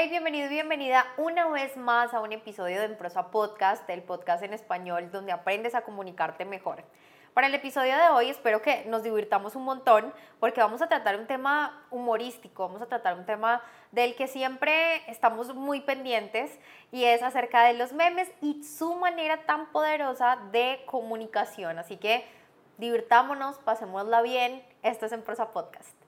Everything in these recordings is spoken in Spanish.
Hey, bienvenido y bienvenida una vez más a un episodio de Emprosa Podcast, el podcast en español donde aprendes a comunicarte mejor. Para el episodio de hoy espero que nos divirtamos un montón porque vamos a tratar un tema humorístico, vamos a tratar un tema del que siempre estamos muy pendientes y es acerca de los memes y su manera tan poderosa de comunicación. Así que divirtámonos, pasémosla bien. Esto es Emprosa Podcast.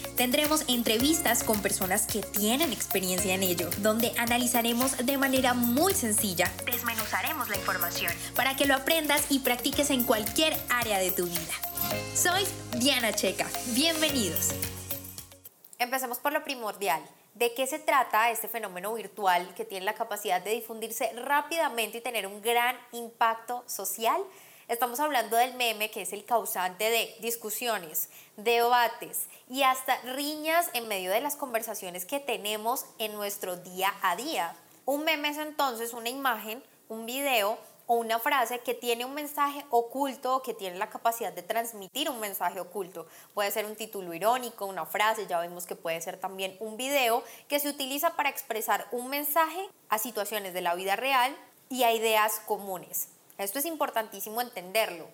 Tendremos entrevistas con personas que tienen experiencia en ello, donde analizaremos de manera muy sencilla, desmenuzaremos la información para que lo aprendas y practiques en cualquier área de tu vida. Soy Diana Checa, bienvenidos. Empecemos por lo primordial. ¿De qué se trata este fenómeno virtual que tiene la capacidad de difundirse rápidamente y tener un gran impacto social? Estamos hablando del meme que es el causante de discusiones, debates y hasta riñas en medio de las conversaciones que tenemos en nuestro día a día. Un meme es entonces una imagen, un video o una frase que tiene un mensaje oculto o que tiene la capacidad de transmitir un mensaje oculto. Puede ser un título irónico, una frase, ya vimos que puede ser también un video que se utiliza para expresar un mensaje a situaciones de la vida real y a ideas comunes. Esto es importantísimo entenderlo.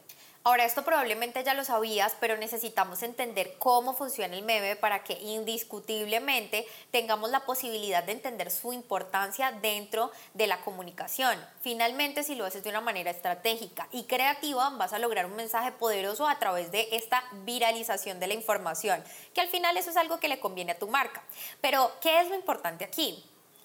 Ahora, esto probablemente ya lo sabías, pero necesitamos entender cómo funciona el meme para que indiscutiblemente tengamos la posibilidad de entender su importancia dentro de la comunicación. Finalmente, si lo haces de una manera estratégica y creativa, vas a lograr un mensaje poderoso a través de esta viralización de la información, que al final eso es algo que le conviene a tu marca. Pero, ¿qué es lo importante aquí?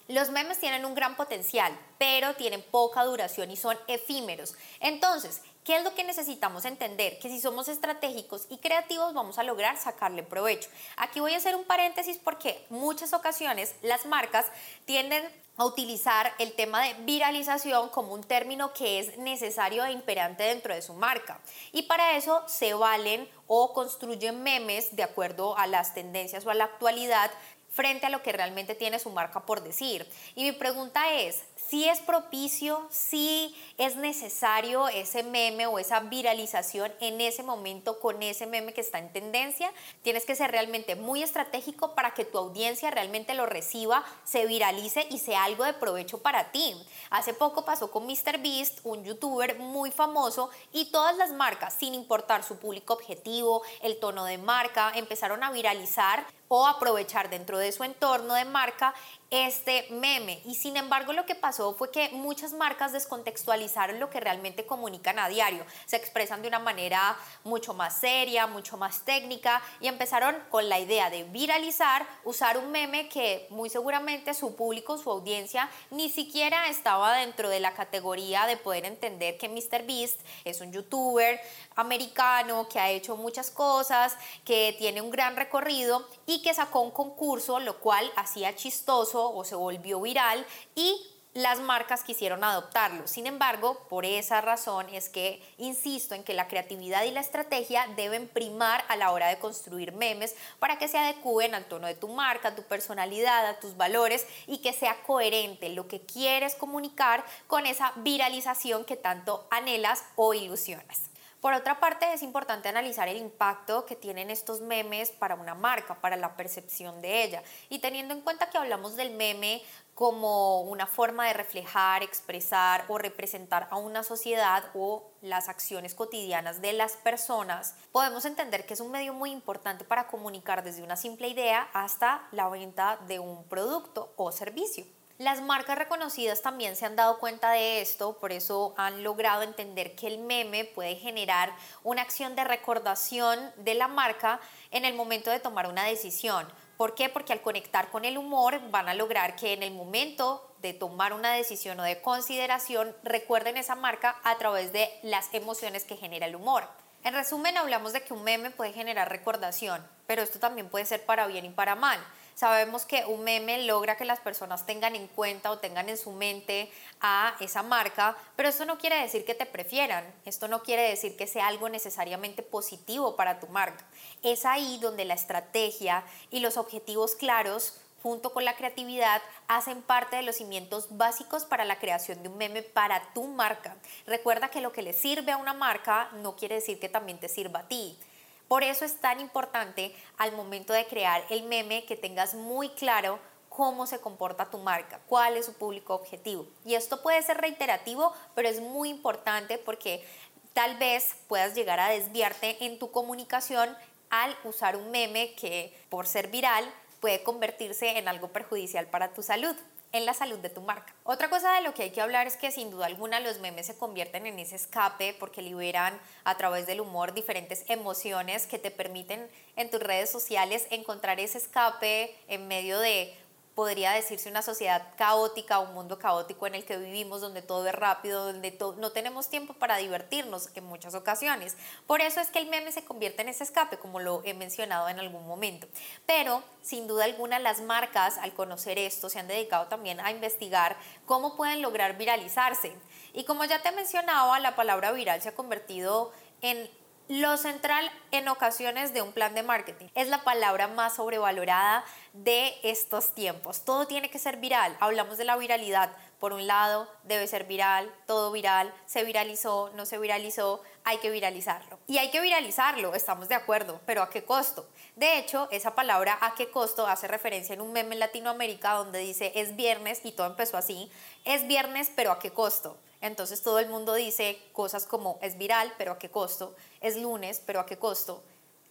Los memes tienen un gran potencial, pero tienen poca duración y son efímeros. Entonces, ¿qué es lo que necesitamos entender? Que si somos estratégicos y creativos vamos a lograr sacarle provecho. Aquí voy a hacer un paréntesis porque muchas ocasiones las marcas tienden a utilizar el tema de viralización como un término que es necesario e imperante dentro de su marca. Y para eso se valen o construyen memes de acuerdo a las tendencias o a la actualidad frente a lo que realmente tiene su marca por decir. Y mi pregunta es, si es propicio, si es necesario ese meme o esa viralización en ese momento con ese meme que está en tendencia, tienes que ser realmente muy estratégico para que tu audiencia realmente lo reciba, se viralice y sea algo de provecho para ti. Hace poco pasó con MrBeast, un youtuber muy famoso, y todas las marcas, sin importar su público objetivo, el tono de marca, empezaron a viralizar o aprovechar dentro de su entorno de marca este meme. Y sin embargo lo que pasó fue que muchas marcas descontextualizaron lo que realmente comunican a diario. Se expresan de una manera mucho más seria, mucho más técnica y empezaron con la idea de viralizar, usar un meme que muy seguramente su público, su audiencia, ni siquiera estaba dentro de la categoría de poder entender que MrBeast es un youtuber americano que ha hecho muchas cosas, que tiene un gran recorrido y que sacó un concurso, lo cual hacía chistoso o se volvió viral y las marcas quisieron adoptarlo. Sin embargo, por esa razón es que insisto en que la creatividad y la estrategia deben primar a la hora de construir memes para que se adecúen al tono de tu marca, a tu personalidad, a tus valores y que sea coherente lo que quieres comunicar con esa viralización que tanto anhelas o ilusionas. Por otra parte, es importante analizar el impacto que tienen estos memes para una marca, para la percepción de ella. Y teniendo en cuenta que hablamos del meme como una forma de reflejar, expresar o representar a una sociedad o las acciones cotidianas de las personas, podemos entender que es un medio muy importante para comunicar desde una simple idea hasta la venta de un producto o servicio. Las marcas reconocidas también se han dado cuenta de esto, por eso han logrado entender que el meme puede generar una acción de recordación de la marca en el momento de tomar una decisión. ¿Por qué? Porque al conectar con el humor van a lograr que en el momento de tomar una decisión o de consideración recuerden esa marca a través de las emociones que genera el humor. En resumen, hablamos de que un meme puede generar recordación, pero esto también puede ser para bien y para mal. Sabemos que un meme logra que las personas tengan en cuenta o tengan en su mente a esa marca, pero esto no quiere decir que te prefieran, esto no quiere decir que sea algo necesariamente positivo para tu marca. Es ahí donde la estrategia y los objetivos claros junto con la creatividad, hacen parte de los cimientos básicos para la creación de un meme para tu marca. Recuerda que lo que le sirve a una marca no quiere decir que también te sirva a ti. Por eso es tan importante al momento de crear el meme que tengas muy claro cómo se comporta tu marca, cuál es su público objetivo. Y esto puede ser reiterativo, pero es muy importante porque tal vez puedas llegar a desviarte en tu comunicación al usar un meme que por ser viral puede convertirse en algo perjudicial para tu salud en la salud de tu marca. Otra cosa de lo que hay que hablar es que sin duda alguna los memes se convierten en ese escape porque liberan a través del humor diferentes emociones que te permiten en tus redes sociales encontrar ese escape en medio de podría decirse una sociedad caótica, un mundo caótico en el que vivimos, donde todo es rápido, donde no tenemos tiempo para divertirnos en muchas ocasiones. Por eso es que el meme se convierte en ese escape, como lo he mencionado en algún momento. Pero, sin duda alguna, las marcas, al conocer esto, se han dedicado también a investigar cómo pueden lograr viralizarse. Y como ya te mencionaba, la palabra viral se ha convertido en lo central en ocasiones de un plan de marketing es la palabra más sobrevalorada de estos tiempos. Todo tiene que ser viral. Hablamos de la viralidad. Por un lado, debe ser viral, todo viral, se viralizó, no se viralizó, hay que viralizarlo. Y hay que viralizarlo, estamos de acuerdo, pero ¿a qué costo? De hecho, esa palabra ¿a qué costo? hace referencia en un meme en Latinoamérica donde dice es viernes y todo empezó así. Es viernes, pero ¿a qué costo? Entonces todo el mundo dice cosas como es viral, pero a qué costo, es lunes, pero a qué costo,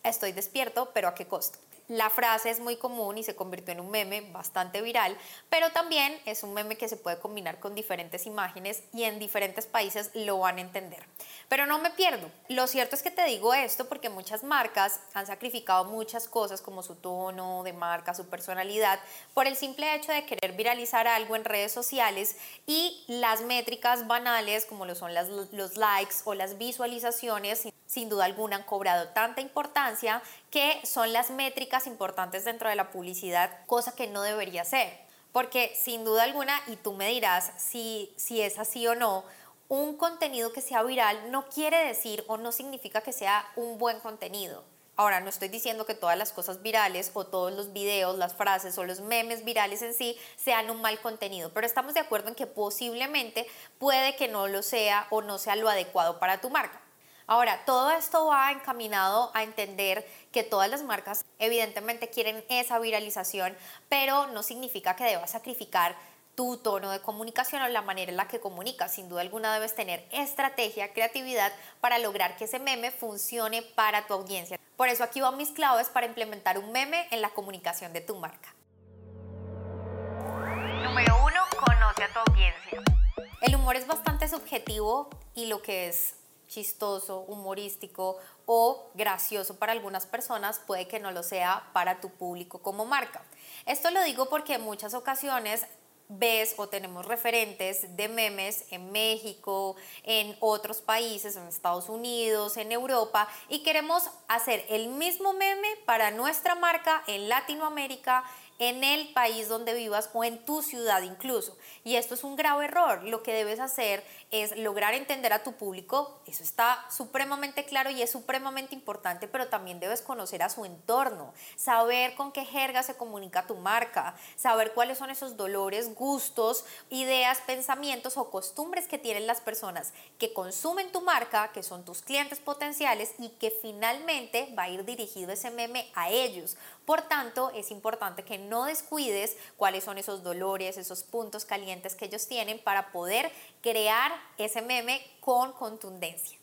estoy despierto, pero a qué costo. La frase es muy común y se convirtió en un meme bastante viral, pero también es un meme que se puede combinar con diferentes imágenes y en diferentes países lo van a entender. Pero no me pierdo. Lo cierto es que te digo esto porque muchas marcas han sacrificado muchas cosas como su tono de marca, su personalidad, por el simple hecho de querer viralizar algo en redes sociales y las métricas banales como lo son los likes o las visualizaciones sin duda alguna han cobrado tanta importancia que son las métricas importantes dentro de la publicidad, cosa que no debería ser. Porque sin duda alguna, y tú me dirás si, si es así o no, un contenido que sea viral no quiere decir o no significa que sea un buen contenido. Ahora, no estoy diciendo que todas las cosas virales o todos los videos, las frases o los memes virales en sí sean un mal contenido, pero estamos de acuerdo en que posiblemente puede que no lo sea o no sea lo adecuado para tu marca. Ahora, todo esto va encaminado a entender que todas las marcas evidentemente quieren esa viralización, pero no significa que debas sacrificar tu tono de comunicación o la manera en la que comunicas. Sin duda alguna debes tener estrategia, creatividad para lograr que ese meme funcione para tu audiencia. Por eso aquí van mis claves para implementar un meme en la comunicación de tu marca. Número uno, conoce a tu audiencia. El humor es bastante subjetivo y lo que es chistoso, humorístico o gracioso para algunas personas puede que no lo sea para tu público como marca. Esto lo digo porque en muchas ocasiones ves o tenemos referentes de memes en México, en otros países, en Estados Unidos, en Europa, y queremos hacer el mismo meme para nuestra marca en Latinoamérica, en el país donde vivas o en tu ciudad incluso. Y esto es un grave error. Lo que debes hacer es lograr entender a tu público, eso está supremamente claro y es supremamente importante, pero también debes conocer a su entorno, saber con qué jerga se comunica tu marca, saber cuáles son esos dolores, gustos, ideas, pensamientos o costumbres que tienen las personas que consumen tu marca, que son tus clientes potenciales y que finalmente va a ir dirigido ese meme a ellos. Por tanto, es importante que no descuides cuáles son esos dolores, esos puntos calientes que ellos tienen para poder crear ese meme con contundencia.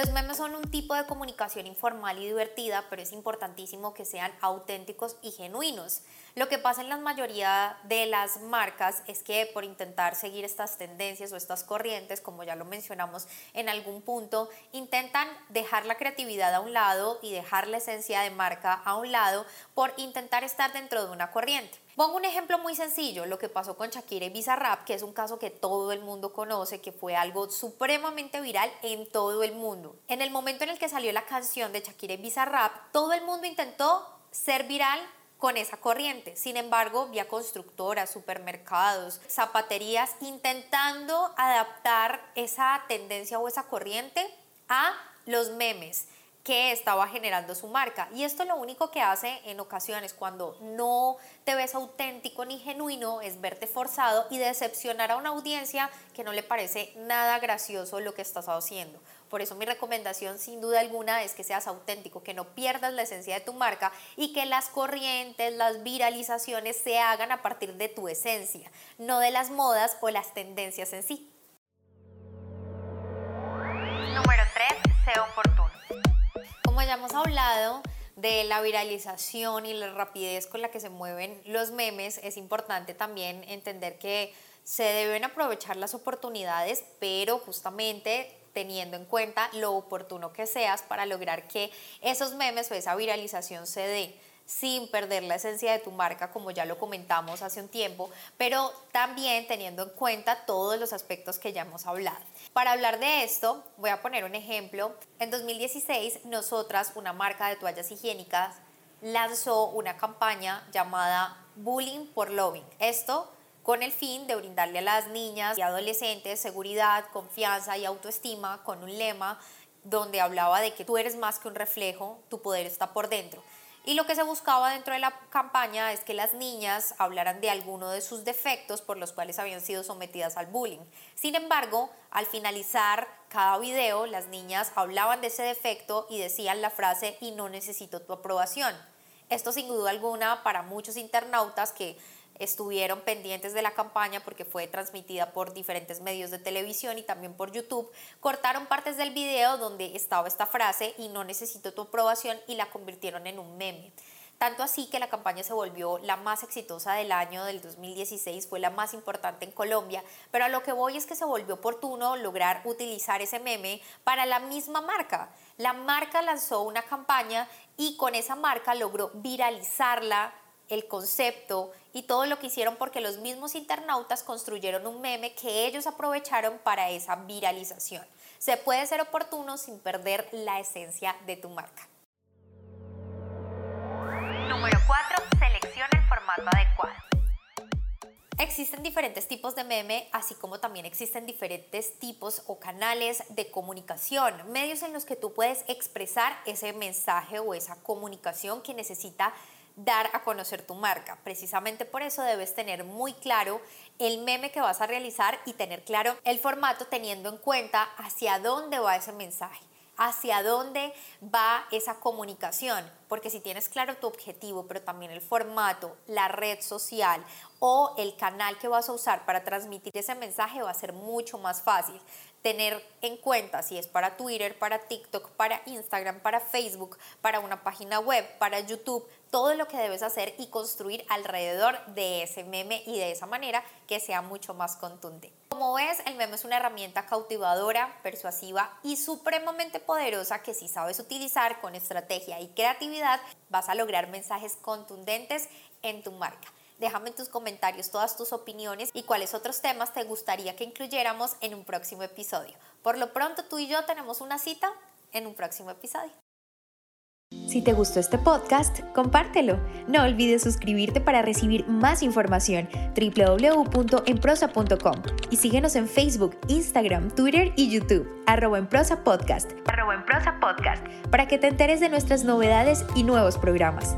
Los memes son un tipo de comunicación informal y divertida, pero es importantísimo que sean auténticos y genuinos. Lo que pasa en la mayoría de las marcas es que por intentar seguir estas tendencias o estas corrientes, como ya lo mencionamos en algún punto, intentan dejar la creatividad a un lado y dejar la esencia de marca a un lado por intentar estar dentro de una corriente. Pongo un ejemplo muy sencillo, lo que pasó con Shakira y Bizarrap, que es un caso que todo el mundo conoce, que fue algo supremamente viral en todo el mundo. En el momento en el que salió la canción de Shakira y Bizarrap, todo el mundo intentó ser viral con esa corriente. Sin embargo, vía constructoras, supermercados, zapaterías, intentando adaptar esa tendencia o esa corriente a los memes que estaba generando su marca. Y esto lo único que hace en ocasiones cuando no te ves auténtico ni genuino es verte forzado y decepcionar a una audiencia que no le parece nada gracioso lo que estás haciendo. Por eso mi recomendación sin duda alguna es que seas auténtico, que no pierdas la esencia de tu marca y que las corrientes, las viralizaciones se hagan a partir de tu esencia, no de las modas o las tendencias en sí. Número 3. Sea oportuno ya hemos hablado de la viralización y la rapidez con la que se mueven los memes, es importante también entender que se deben aprovechar las oportunidades, pero justamente teniendo en cuenta lo oportuno que seas para lograr que esos memes o esa viralización se dé sin perder la esencia de tu marca, como ya lo comentamos hace un tiempo, pero también teniendo en cuenta todos los aspectos que ya hemos hablado. Para hablar de esto, voy a poner un ejemplo. En 2016, nosotras, una marca de toallas higiénicas, lanzó una campaña llamada Bullying por Loving. Esto con el fin de brindarle a las niñas y adolescentes seguridad, confianza y autoestima con un lema donde hablaba de que tú eres más que un reflejo, tu poder está por dentro. Y lo que se buscaba dentro de la campaña es que las niñas hablaran de alguno de sus defectos por los cuales habían sido sometidas al bullying. Sin embargo, al finalizar cada video, las niñas hablaban de ese defecto y decían la frase y no necesito tu aprobación. Esto sin duda alguna para muchos internautas que estuvieron pendientes de la campaña porque fue transmitida por diferentes medios de televisión y también por YouTube, cortaron partes del video donde estaba esta frase y no necesito tu aprobación y la convirtieron en un meme. Tanto así que la campaña se volvió la más exitosa del año del 2016, fue la más importante en Colombia, pero a lo que voy es que se volvió oportuno lograr utilizar ese meme para la misma marca. La marca lanzó una campaña y con esa marca logró viralizarla el concepto y todo lo que hicieron porque los mismos internautas construyeron un meme que ellos aprovecharon para esa viralización. Se puede ser oportuno sin perder la esencia de tu marca. Número 4. Selecciona el formato adecuado. Existen diferentes tipos de meme, así como también existen diferentes tipos o canales de comunicación, medios en los que tú puedes expresar ese mensaje o esa comunicación que necesita dar a conocer tu marca. Precisamente por eso debes tener muy claro el meme que vas a realizar y tener claro el formato teniendo en cuenta hacia dónde va ese mensaje hacia dónde va esa comunicación, porque si tienes claro tu objetivo, pero también el formato, la red social o el canal que vas a usar para transmitir ese mensaje va a ser mucho más fácil tener en cuenta si es para Twitter, para TikTok, para Instagram, para Facebook, para una página web, para YouTube, todo lo que debes hacer y construir alrededor de ese meme y de esa manera que sea mucho más contundente. Como ves, el meme es una herramienta cautivadora, persuasiva y supremamente poderosa que si sabes utilizar con estrategia y creatividad vas a lograr mensajes contundentes en tu marca. Déjame en tus comentarios todas tus opiniones y cuáles otros temas te gustaría que incluyéramos en un próximo episodio. Por lo pronto, tú y yo tenemos una cita en un próximo episodio. Si te gustó este podcast, compártelo. No olvides suscribirte para recibir más información www.enprosa.com y síguenos en Facebook, Instagram, Twitter y YouTube, arroba en prosa podcast, arroba en prosa podcast, para que te enteres de nuestras novedades y nuevos programas.